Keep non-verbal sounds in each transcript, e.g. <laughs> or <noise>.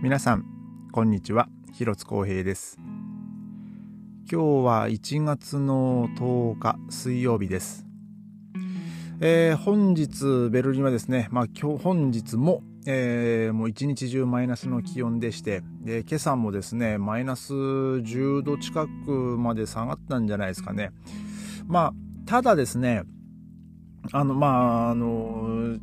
皆さんこんにちは。広津光平です。今日は1月の10日水曜日です。えー、本日ベルリンはですね、まあ、今日本日も、えー、もう一日中マイナスの気温でしてで今朝もですねマイナス10度近くまで下がったんじゃないですかね。まあただですねあのまああの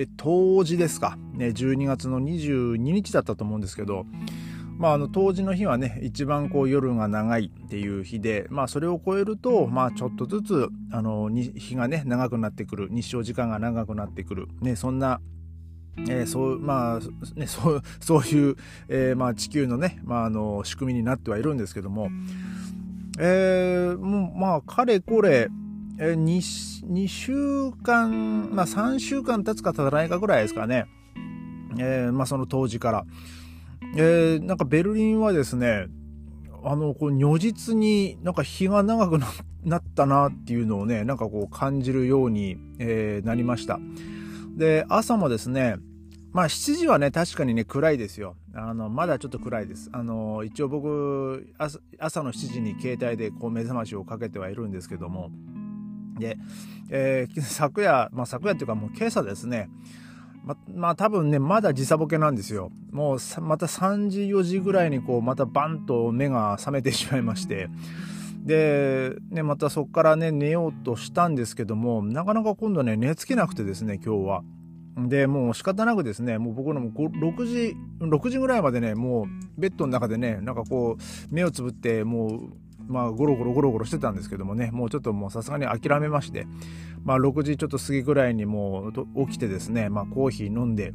え当時ですか、ね、12月の22日だったと思うんですけど、まあ、あの当時の日はね一番こう夜が長いっていう日で、まあ、それを超えると、まあ、ちょっとずつあの日がね長くなってくる。日照時間が長くなってくる、ね、そんなえー、そうまあね、<laughs> そうそういう、えーまあ、地球のね、まあ、あの仕組みになってはいるんですけども、えー、もうまあかれこれ、え、2, 2週間、まあ、3週間経つか経たないかぐらいですかね、えーまあ、その当時から、えー、なんかベルリンはですねあのこう如実になんか日が長くなったなっていうのをねなんかこう感じるように、えー、なりました。で朝もですねまあ7時はね確かにね暗いですよ。あのまだちょっと暗いです。あの一応僕朝の7時に携帯でこう目覚ましをかけてはいるんですけども。で、えー、<laughs> 昨夜、まあ、昨夜っていうかもう今朝ですね、ま、まあ多分ね、まだ時差ボケなんですよ。もうまた3時、4時ぐらいにこう、またバンと目が覚めてしまいまして、で、ね、またそこからね、寝ようとしたんですけども、なかなか今度ね、寝つけなくてですね、今日は。で、もう仕方なくですね、もう僕のも6時、6時ぐらいまでね、もうベッドの中でね、なんかこう、目をつぶって、もうまあ、ゴロゴロゴロゴロしてたんですけどもね、もうちょっともうさすがに諦めまして、まあ、6時ちょっと過ぎぐらいにもう起きてですね、まあ、コーヒー飲んで、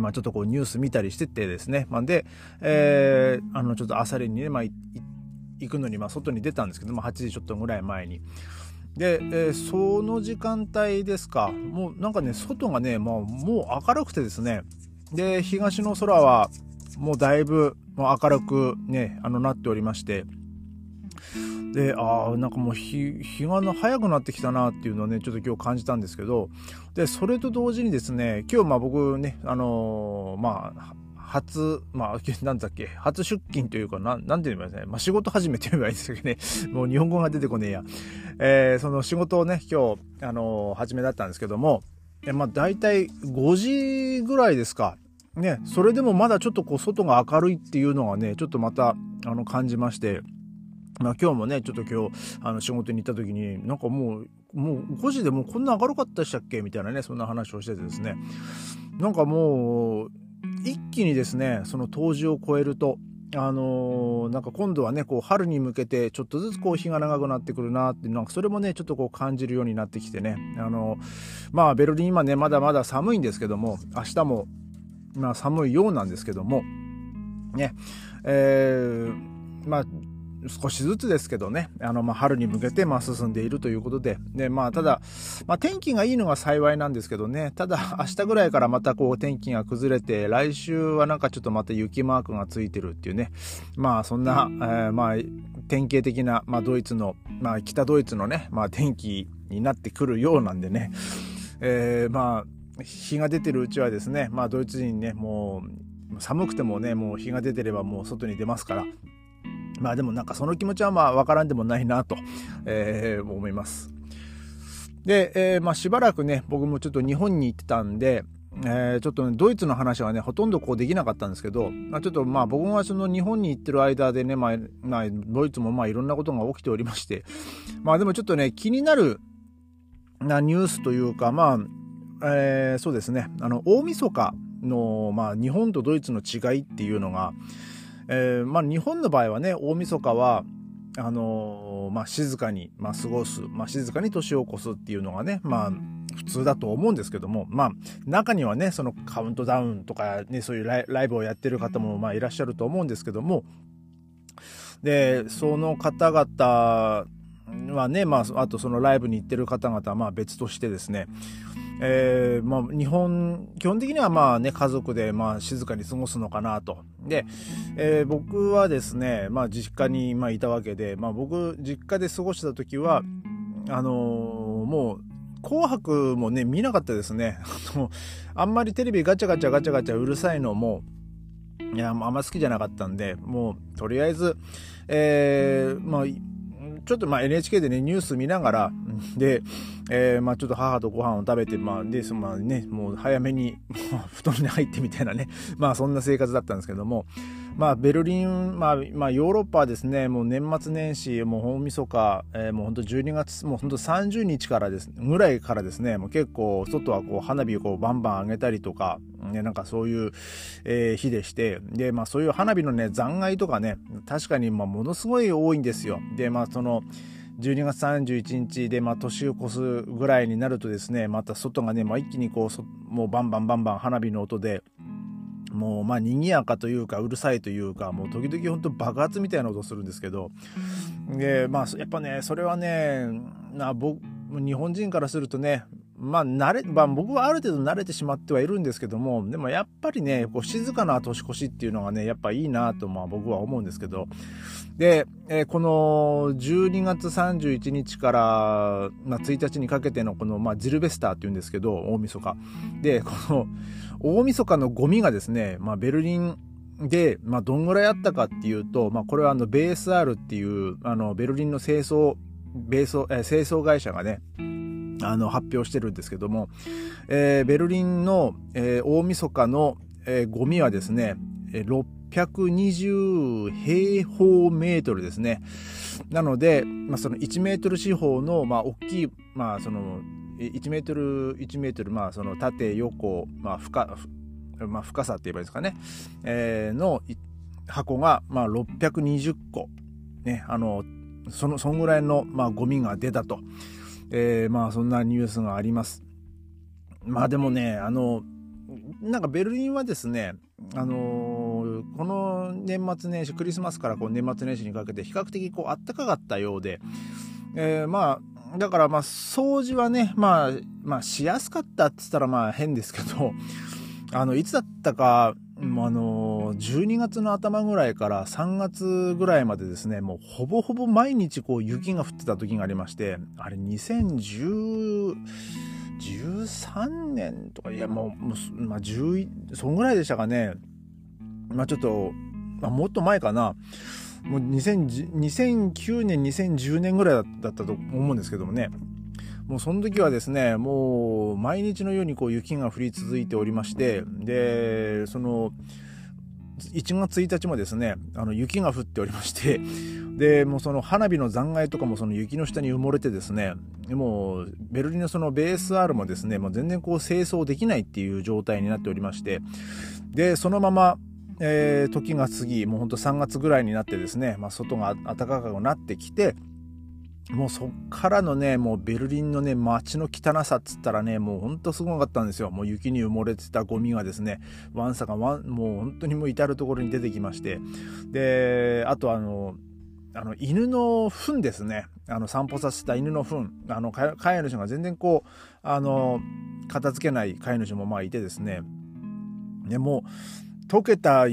まあ、ちょっとこうニュース見たりしててですね、まあ、で、えー、あの、ちょっと朝練にね、まあ、行くのに、まあ、外に出たんですけど、まあ、8時ちょっとぐらい前に。で、えー、その時間帯ですか、もうなんかね、外がね、もうもう明るくてですね、で、東の空はもうだいぶもう明るくね、あの、なっておりまして、で、ああ、なんかもう日、日が早くなってきたなっていうのをね、ちょっと今日感じたんですけど、で、それと同時にですね、今日まあ僕ね、あのー、まあ、初、まあ、<laughs> なんだっけ、初出勤というか、なん、なんて言えばいいですね。まあ、仕事始めて言えばいいんですけどね。<laughs> もう日本語が出てこねえや。えー、その仕事をね、今日、あのー、始めだったんですけども、えまあ、大体5時ぐらいですか。ね、それでもまだちょっとこう、外が明るいっていうのがね、ちょっとまた、あの、感じまして、まあ、今日もねちょっと今日あの仕事に行った時になんかもうもう5時でもうこんな明るかったでしたっけ？みたいなねそんな話をしててですね。なんかもう一気にですねその冬至を超えるとあのー、なんか今度はねこう春に向けてちょっとずつこう日が長くなってくるなってなんかそれもねちょっとこう感じるようになってきてね。あのー、まあベルリン今ねまだまだ寒いんですけども明日もまあ寒いようなんですけどもね。えー、まあ少しずつですけどね、あの、まあ、春に向けて、ま、進んでいるということで、で、まあ、ただ、まあ、天気がいいのが幸いなんですけどね、ただ、<laughs> 明日ぐらいからまたこう、天気が崩れて、来週はなんかちょっとまた雪マークがついてるっていうね、まあ、そんな、えー、まあ、典型的な、まあ、ドイツの、まあ、北ドイツのね、まあ、天気になってくるようなんでね、えー、まあ、日が出てるうちはですね、まあ、ドイツ人ね、もう、寒くてもね、もう日が出てればもう外に出ますから、まあでもなんかその気持ちはまあわからんでもないなと、えー、思います。で、えー、まあしばらくね、僕もちょっと日本に行ってたんで、えー、ちょっと、ね、ドイツの話はね、ほとんどこうできなかったんですけど、まあ、ちょっとまあ僕はその日本に行ってる間でね、まあ、まあ、ドイツもまあいろんなことが起きておりまして、まあでもちょっとね、気になるなニュースというか、まあ、えー、そうですね、あの、大晦日の、まあ日本とドイツの違いっていうのが、えー、まあ、日本の場合はね大晦日はあのー、まあ、静かに、まあ、過ごす、まあ、静かに年を越すっていうのがね、まあ、普通だと思うんですけども、まあ、中にはね、そのカウントダウンとかね、そういうライブをやってる方も、まあ、いらっしゃると思うんですけども、で、その方々はね、まあ、あとそのライブに行ってる方々は、まあ、別としてですね、えー、まあ、日本、基本的にはまあね、家族でまあ静かに過ごすのかなと。で、えー、僕はですね、まあ実家にまいたわけで、まあ僕、実家で過ごした時は、あのー、もう、紅白もね、見なかったですね。<laughs> あんまりテレビガチャガチャガチャガチャうるさいのも、いや、あんま好きじゃなかったんで、もう、とりあえず、えー、まあ、ちょっとまあ NHK でね、ニュース見ながら、で、えー、まあちょっと母とご飯を食べて、まあ、でそ、まあね、もう早めに <laughs> 布団に入ってみたいなね、<laughs> まあそんな生活だったんですけども、まあベルリン、まあ、まあヨーロッパはですね、もう年末年始、もう大晦日、えー、もう本当12月、もう本当30日からです、ぐらいからですね、もう結構外はこう花火をこうバンバン上げたりとか、ね、なんかそういう、えー、日でして、で、まあそういう花火のね、残骸とかね、確かにまあものすごい多いんですよ。で、まあその、12月31日で、まあ、年を越すぐらいになるとですね、また外がね、まあ、一気にこう、もうバンバンバンバン花火の音で、もうまあ賑やかというかうるさいというかもう時々本当爆発みたいな音するんですけどでまあやっぱねそれはねな僕日本人からするとねまあ慣れ、まあ、僕はある程度慣れてしまってはいるんですけどもでもやっぱりねこう静かな年越しっていうのがねやっぱいいなとまあ僕は思うんですけど。で、えー、この12月31日から、まあ、1日にかけてのこの、まあ、ジルベスターっていうんですけど大晦日。でこの大晦日のゴミがですね、まあ、ベルリンで、まあ、どんぐらいあったかっていうと、まあ、これはあのベース R っていうあのベルリンの清掃ベース、えー、清掃会社がねあの発表してるんですけども、えー、ベルリンの、えー、大晦日の、えー、ゴミはですね、620平方メートルですね。なので、まあ、その1メートル四方の、まあ、大きい、まあ、その、1メートル、1メートル、まあ、その縦、横、まあ、深、まあ、深さって言えばいいですかね、えー、の箱が、まあ、620個、ね、あの、その、そんぐらいの、まあ、ゴミが出たと。えー、まあそんなニュースがあります。まあでもね、あの、なんかベルリンはですね、あのー、この年末年始、クリスマスからこう年末年始にかけて比較的こう暖かかったようで、えー、まあ、だからまあ掃除はね、まあ、まあしやすかったって言ったらまあ変ですけど、あの、いつだったか、あの、12月の頭ぐらいから3月ぐらいまでですね、もうほぼほぼ毎日こう雪が降ってた時がありまして、あれ2010、13年とか、いやもう、もうまあ11、そんぐらいでしたかね。まあちょっと、まあ、もっと前かな。もう2009年、2010年ぐらいだったと思うんですけどもね。もうその時はですね、もう毎日のようにこう雪が降り続いておりまして、で、その、1月1日もですね、あの雪が降っておりまして、で、もうその花火の残骸とかもその雪の下に埋もれてですね、もうベルリンのそのベース R もですね、もう全然こう清掃できないっていう状態になっておりまして、で、そのまま、えー、時が過ぎ、もうほんと3月ぐらいになってですね、まあ、外が暖かくなってきて、もうそっからのね、もうベルリンのね、街の汚さっつったらね、もうほんとすごかったんですよ。もう雪に埋もれてたゴミがですね、ワンサがワン、もう本当にもう至るところに出てきまして。で、あとあの、あの、犬の糞ですね。あの、散歩させた犬の糞。あの、飼い主が全然こう、あの、片付けない飼い主もまあいてですね。でも溶けた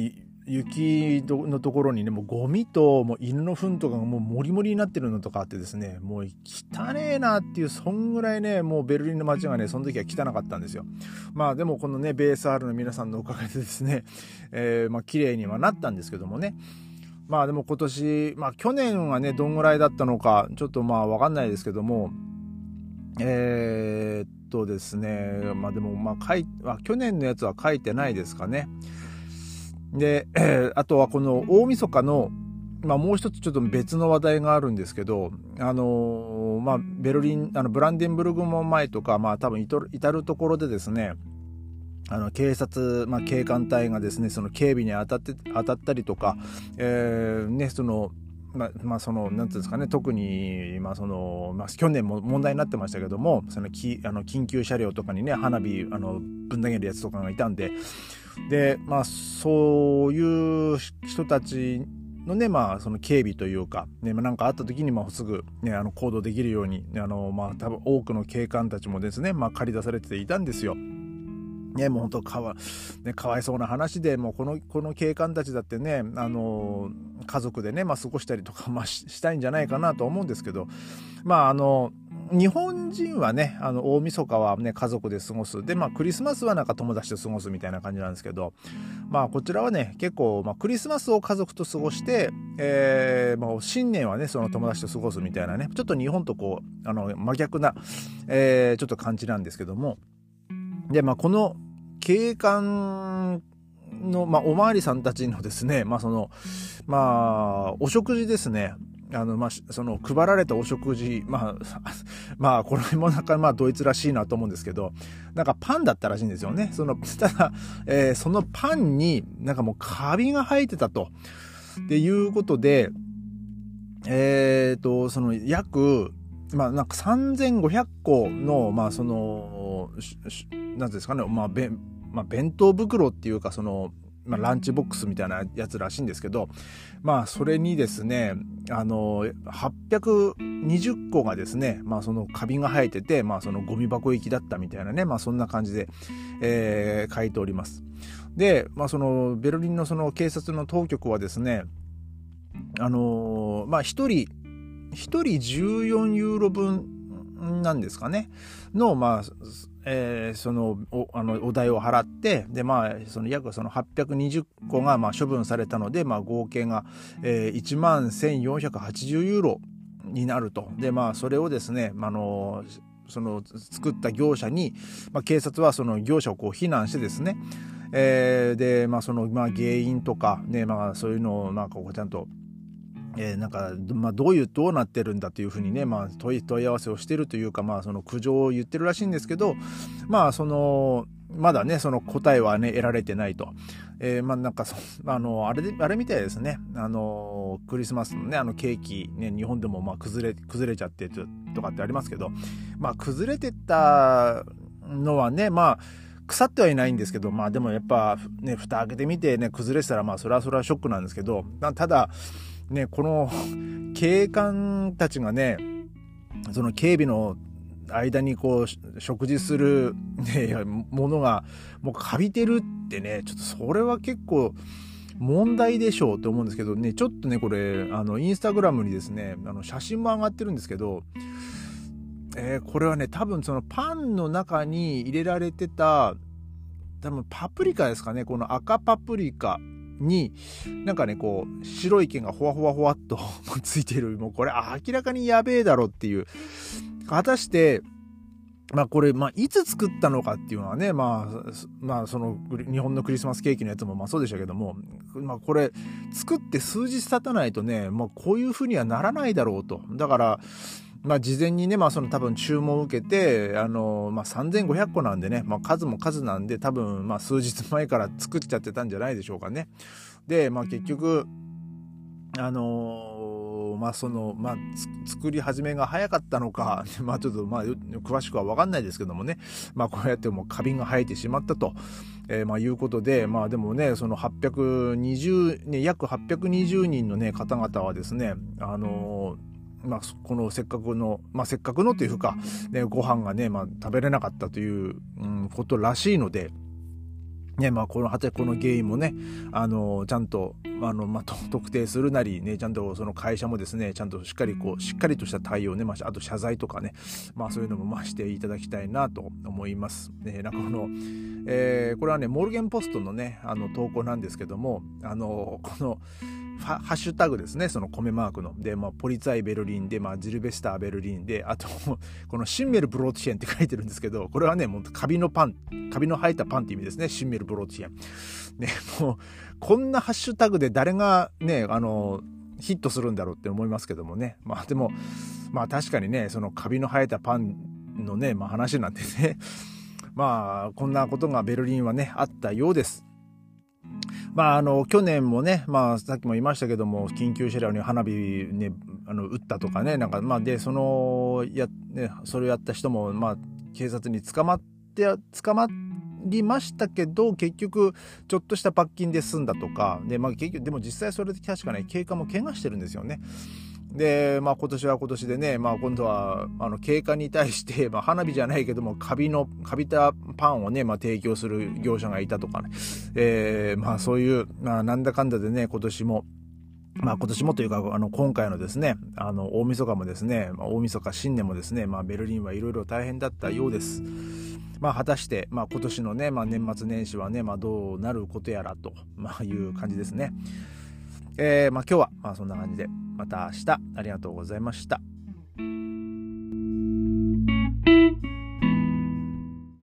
雪のところにね、もうゴミともう犬の糞とかがもうモリモリになってるのとかあってですね、もう汚ねえなっていう、そんぐらいね、もうベルリンの街がね、その時は汚かったんですよ。まあでもこのね、ベース R の皆さんのおかげでですね、<laughs> えー、まあ綺麗にはなったんですけどもね。まあでも今年、まあ去年はね、どんぐらいだったのか、ちょっとまあわかんないですけども、えー、っとですね、まあでもまあ書い、あ、去年のやつは書いてないですかね。で、えー、あとはこの大晦日の、まあ、もう一つちょっと別の話題があるんですけど、あのー、まあ、ベルリン、あの、ブランデンブルグも前とか、まあ、多分至るところでですね、あの、警察、まあ、警官隊がですね、その警備に当たって、当たったりとか、えー、ね、その、まあ、まあ、その、なんていうんですかね、特に、まあ、その、まあ、去年も問題になってましたけども、その、きあの緊急車両とかにね、花火、あの、ぶん投げるやつとかがいたんで、で、まあ、そういう人たちのね、まあ、その警備というか、ね、まあ、なんかあった時に、まあ、すぐ、ね、あの、行動できるように、あの、まあ、多分多くの警官たちもですね、まあ、借り出されていたんですよ。ね、もう本当かわ、ね、かわいそうな話で、もうこの、この警官たちだってね、あの、家族でね、まあ過ごしたりとか、まあしたいんじゃないかなと思うんですけど、まああの、日本人はね、あの、大晦日はね、家族で過ごす。で、まあ、クリスマスはなんか友達と過ごすみたいな感じなんですけど、まあ、こちらはね、結構、まあ、クリスマスを家族と過ごして、えー、まあ、新年はね、その友達と過ごすみたいなね、ちょっと日本とこう、あの、真逆な、えー、ちょっと感じなんですけども、で、まあ、この景観の、まあ、おまわりさんたちのですね、まあ、その、まあ、お食事ですね。あの、まあ、その、配られたお食事、まあ、<laughs> まあ、これもなんか、まあ、ドイツらしいなと思うんですけど、なんかパンだったらしいんですよね。その、<laughs> ただ、えー、そのパンになんかもうカビが生えてたと。っていうことで、えっ、ー、と、その、約、まあ、なんか3500個の、まあ、その、なんですかね、まあ、べまあ、弁当袋っていうか、その、まあ、ランチボックスみたいなやつらしいんですけど、まあ、それにですね、あの、820個がですね、まあ、そのカビが生えてて、まあ、そのゴミ箱行きだったみたいなね、まあ、そんな感じで、えー、書いております。で、まあ、その、ベルリンのその警察の当局はですね、あのまあ、一人、一人14ユーロ分なんですかね、の、まあ、えー、そのおあのお題を払ってで、まあ、その約その820個がまあ処分されたので、まあ、合計が、えー、1万1480ユーロになると。で、まあ、それをですね、あのその作った業者に、まあ、警察はその業者をこう非難してですね、えー、で、まあ、その、まあ、原因とか、ねまあ、そういうのをなんかこうちゃんとえー、なんか、まあ、どういう、どうなってるんだというふうにね、まあ、問い、問い合わせをしてるというか、まあ、その苦情を言ってるらしいんですけど、まあ、その、まだね、その答えはね、得られてないと。えー、まあ、なんかそ、あの、あれで、あれみたいですね。あの、クリスマスのね、あのケーキ、ね、日本でもまあ崩れ、崩れちゃってとかってありますけど、まあ、崩れてたのはね、まあ、腐ってはいないんですけど、まあでもやっぱね、蓋開けてみてね、崩れてたらまあそれはそれはショックなんですけど、ただ、ね、この警官たちがね、その警備の間にこう食事する、ね、ものがもうカビてるってねちょっとそれは結構問題でしょうと思うんですけどねちょっとねこれあのインスタグラムにですねあの写真も上がってるんですけど、えー、これはね多分そのパンの中に入れられてた多分パプリカですかねこの赤パプリカ。に、なんかね、こう、白い毛がほわほわほわっと <laughs> ついてる。もうこれ明らかにやべえだろっていう。果たして、まあこれ、まあいつ作ったのかっていうのはね、まあ、まあその日本のクリスマスケーキのやつもまあそうでしたけども、まあこれ作って数日経たないとね、まあこういうふうにはならないだろうと。だから、まあ、事前にね、まあ、その多分注文を受けて、あの、まあ、3500個なんでね、まあ、数も数なんで、多分、まあ、数日前から作っちゃってたんじゃないでしょうかね。で、まあ、結局、あのまあ、その、まあ、作り始めが早かったのか、<laughs> まあ、ちょっと、まあ、詳しくはわかんないですけどもね、まあ、こうやってもうカビが生えてしまったと、えー、まあ、いうことで、まあ、でもね、その820、ね、約820人のね、方々はですね、あのーまあ、このせっかくの、まあ、せっかくのというか、ね、ご飯がね、まあ、食べれなかったという、うん、ことらしいので、ね、まあ、この、はてこの原因もね、あの、ちゃんと、あの、まあ、特定するなり、ね、ちゃんとその会社もですね、ちゃんとしっかりこう、しっかりとした対応ね、まあ、あと謝罪とかね、まあ、そういうのも、まあ、していただきたいなと思います。ね、なんかこの、えー、これはね、モルゲンポストのね、あの、投稿なんですけども、あの、この、ハッシュタグですね、その米マークの。で、まあ、ポリツァイベルリンで、まあ、ジルベスターベルリンで、あと、<laughs> このシンメルブロートシェンって書いてるんですけど、これはね、もうカビのパン、カビの生えたパンって意味ですね、シンメルブロートシェン。ね、もう、こんなハッシュタグで誰がね、あの、ヒットするんだろうって思いますけどもね。まあでも、まあ確かにね、そのカビの生えたパンのね、まあ話なんてね、<laughs> まあこんなことがベルリンはね、あったようです。まあ、あの、去年もね、まあ、さっきも言いましたけども、緊急車両に花火ね、あの、撃ったとかね、なんか、まあ、で、その、や、ね、それをやった人も、まあ、警察に捕まって、捕まりましたけど、結局、ちょっとした罰金で済んだとか、で、まあ、結局、でも実際それで確かね、経過も怪我してるんですよね。で、まあ今年は今年でね、まあ今度は、あの、経過に対して、まあ花火じゃないけども、カビの、カビたパンをね、まあ提供する業者がいたとかね、えー、まあそういう、まあなんだかんだでね、今年も、まあ今年もというか、あの、今回のですね、あの、大晦日もですね、まあ、大晦日新年もですね、まあベルリンはいろいろ大変だったようです。まあ果たして、まあ今年のね、まあ年末年始はね、まあどうなることやらと、まあいう感じですね。えー、まあ今日は、まあそんな感じで、また明日ありがとうございました。